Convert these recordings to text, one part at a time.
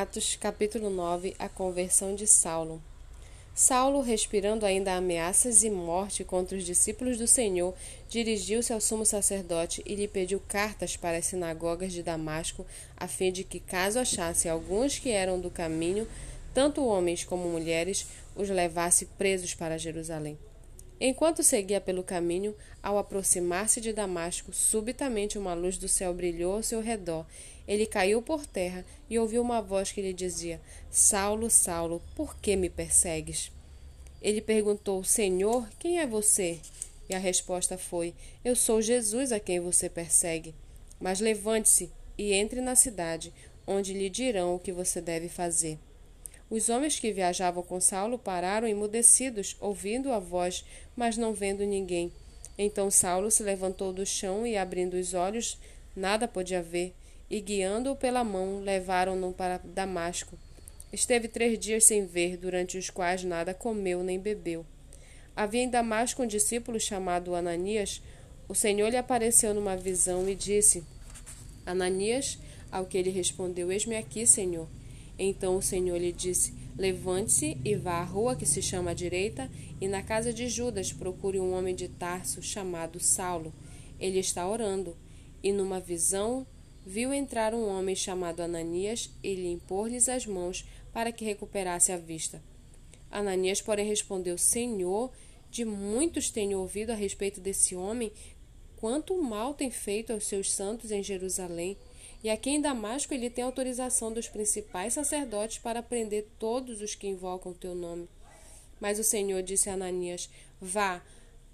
Atos, capítulo 9 A conversão de Saulo. Saulo, respirando ainda ameaças e morte contra os discípulos do Senhor, dirigiu-se ao sumo sacerdote e lhe pediu cartas para as sinagogas de Damasco, a fim de que, caso achasse alguns que eram do caminho, tanto homens como mulheres, os levasse presos para Jerusalém. Enquanto seguia pelo caminho, ao aproximar-se de Damasco, subitamente uma luz do céu brilhou ao seu redor. Ele caiu por terra e ouviu uma voz que lhe dizia: Saulo, Saulo, por que me persegues? Ele perguntou: Senhor, quem é você? E a resposta foi: Eu sou Jesus a quem você persegue. Mas levante-se e entre na cidade, onde lhe dirão o que você deve fazer. Os homens que viajavam com Saulo pararam emudecidos, ouvindo a voz, mas não vendo ninguém. Então Saulo se levantou do chão e, abrindo os olhos, nada podia ver, e guiando-o pela mão, levaram-no para Damasco. Esteve três dias sem ver, durante os quais nada comeu nem bebeu. Havia em Damasco um discípulo chamado Ananias. O Senhor lhe apareceu numa visão e disse: Ananias, ao que ele respondeu: Eis-me aqui, Senhor. Então o Senhor lhe disse: Levante-se e vá à rua que se chama à direita, e na casa de Judas procure um homem de Tarso chamado Saulo. Ele está orando. E numa visão viu entrar um homem chamado Ananias e lhe impor-lhes as mãos para que recuperasse a vista. Ananias, porém, respondeu: Senhor, de muitos tenho ouvido a respeito desse homem, quanto mal tem feito aos seus santos em Jerusalém. E aqui em Damasco ele tem autorização dos principais sacerdotes para prender todos os que invocam o teu nome. Mas o Senhor disse a Ananias: Vá,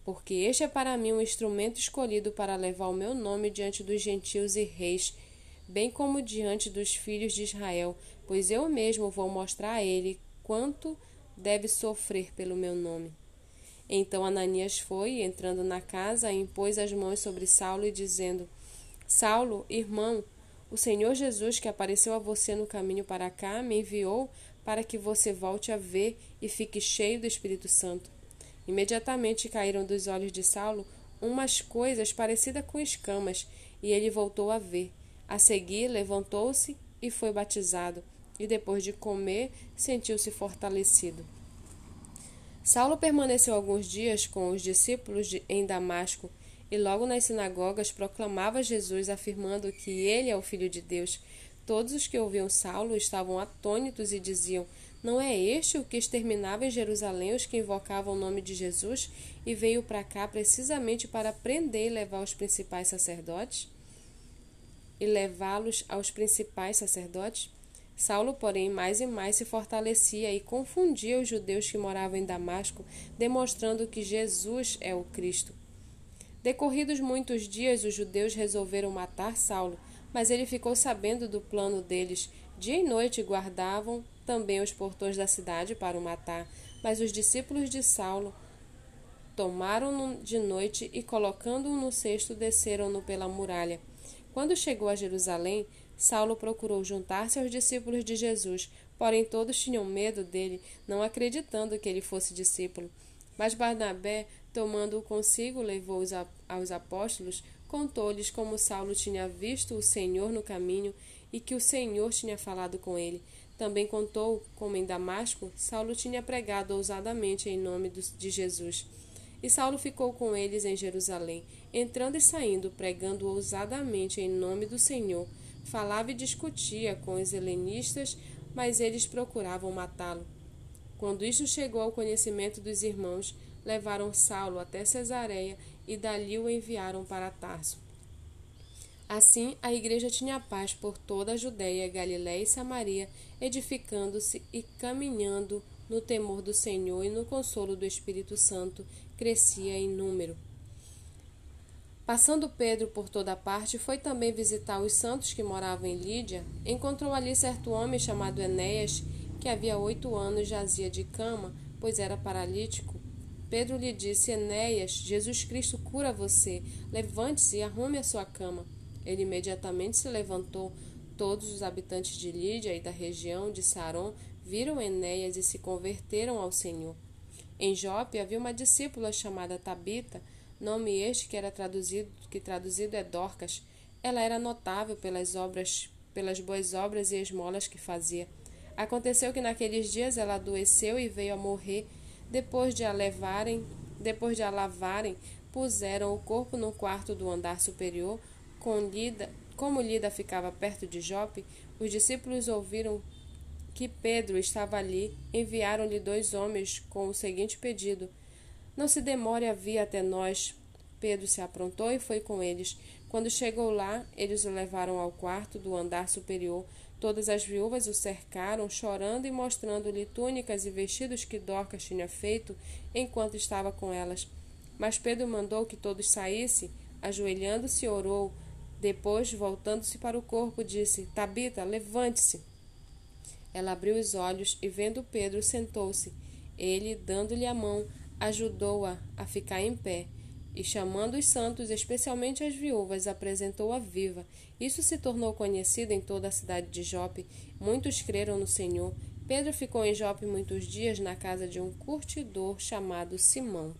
porque este é para mim um instrumento escolhido para levar o meu nome diante dos gentios e reis, bem como diante dos filhos de Israel, pois eu mesmo vou mostrar a ele quanto deve sofrer pelo meu nome. Então Ananias foi, entrando na casa, impôs as mãos sobre Saulo e dizendo: Saulo, irmão, o Senhor Jesus, que apareceu a você no caminho para cá, me enviou para que você volte a ver e fique cheio do Espírito Santo. Imediatamente caíram dos olhos de Saulo umas coisas parecidas com escamas, e ele voltou a ver. A seguir, levantou-se e foi batizado, e depois de comer, sentiu-se fortalecido. Saulo permaneceu alguns dias com os discípulos em Damasco e logo nas sinagogas proclamava Jesus, afirmando que ele é o Filho de Deus. Todos os que ouviam Saulo estavam atônitos e diziam: Não é este o que exterminava em Jerusalém os que invocavam o nome de Jesus e veio para cá precisamente para prender e levar os principais sacerdotes? E levá-los aos principais sacerdotes? Saulo, porém, mais e mais se fortalecia e confundia os judeus que moravam em Damasco, demonstrando que Jesus é o Cristo. Decorridos muitos dias, os judeus resolveram matar Saulo, mas ele ficou sabendo do plano deles. Dia e noite guardavam também os portões da cidade para o matar, mas os discípulos de Saulo tomaram-no de noite e, colocando-o no cesto, desceram-no pela muralha. Quando chegou a Jerusalém, Saulo procurou juntar-se aos discípulos de Jesus, porém todos tinham medo dele, não acreditando que ele fosse discípulo. Mas Barnabé Tomando-o consigo, levou-os aos apóstolos, contou-lhes como Saulo tinha visto o Senhor no caminho e que o Senhor tinha falado com ele. Também contou como em Damasco Saulo tinha pregado ousadamente em nome de Jesus. E Saulo ficou com eles em Jerusalém, entrando e saindo, pregando ousadamente em nome do Senhor. Falava e discutia com os helenistas, mas eles procuravam matá-lo. Quando isto chegou ao conhecimento dos irmãos, levaram Saulo até Cesareia e dali o enviaram para Tarso. Assim, a igreja tinha paz por toda a Judéia, Galiléia e Samaria, edificando-se e caminhando no temor do Senhor e no consolo do Espírito Santo, crescia em número. Passando Pedro por toda parte, foi também visitar os santos que moravam em Lídia. Encontrou ali certo homem chamado Enéas, que havia oito anos jazia de cama, pois era paralítico. Pedro lhe disse: Enéas, Jesus Cristo cura você. Levante-se e arrume a sua cama. Ele imediatamente se levantou. Todos os habitantes de Lídia e da região de Saron viram Enéas e se converteram ao Senhor. Em Jope havia uma discípula chamada Tabita, nome este que era traduzido, que traduzido é Dorcas. Ela era notável pelas obras pelas boas obras e esmolas que fazia. Aconteceu que naqueles dias ela adoeceu e veio a morrer. Depois de a levarem, depois de a lavarem, puseram o corpo no quarto do andar superior. Com Lida, como Lida ficava perto de Jope, os discípulos ouviram que Pedro estava ali. Enviaram-lhe dois homens com o seguinte pedido: Não se demore a vir até nós. Pedro se aprontou e foi com eles. Quando chegou lá, eles o levaram ao quarto do andar superior. Todas as viúvas o cercaram, chorando e mostrando-lhe túnicas e vestidos que Dorcas tinha feito enquanto estava com elas. Mas Pedro mandou que todos saíssem, ajoelhando-se, orou. Depois, voltando-se para o corpo, disse: Tabita, levante-se. Ela abriu os olhos e, vendo Pedro, sentou-se. Ele, dando-lhe a mão, ajudou-a a ficar em pé e, chamando os santos, especialmente as viúvas, apresentou-a viva. Isso se tornou conhecido em toda a cidade de Jope. Muitos creram no Senhor. Pedro ficou em Jope muitos dias na casa de um curtidor chamado Simão.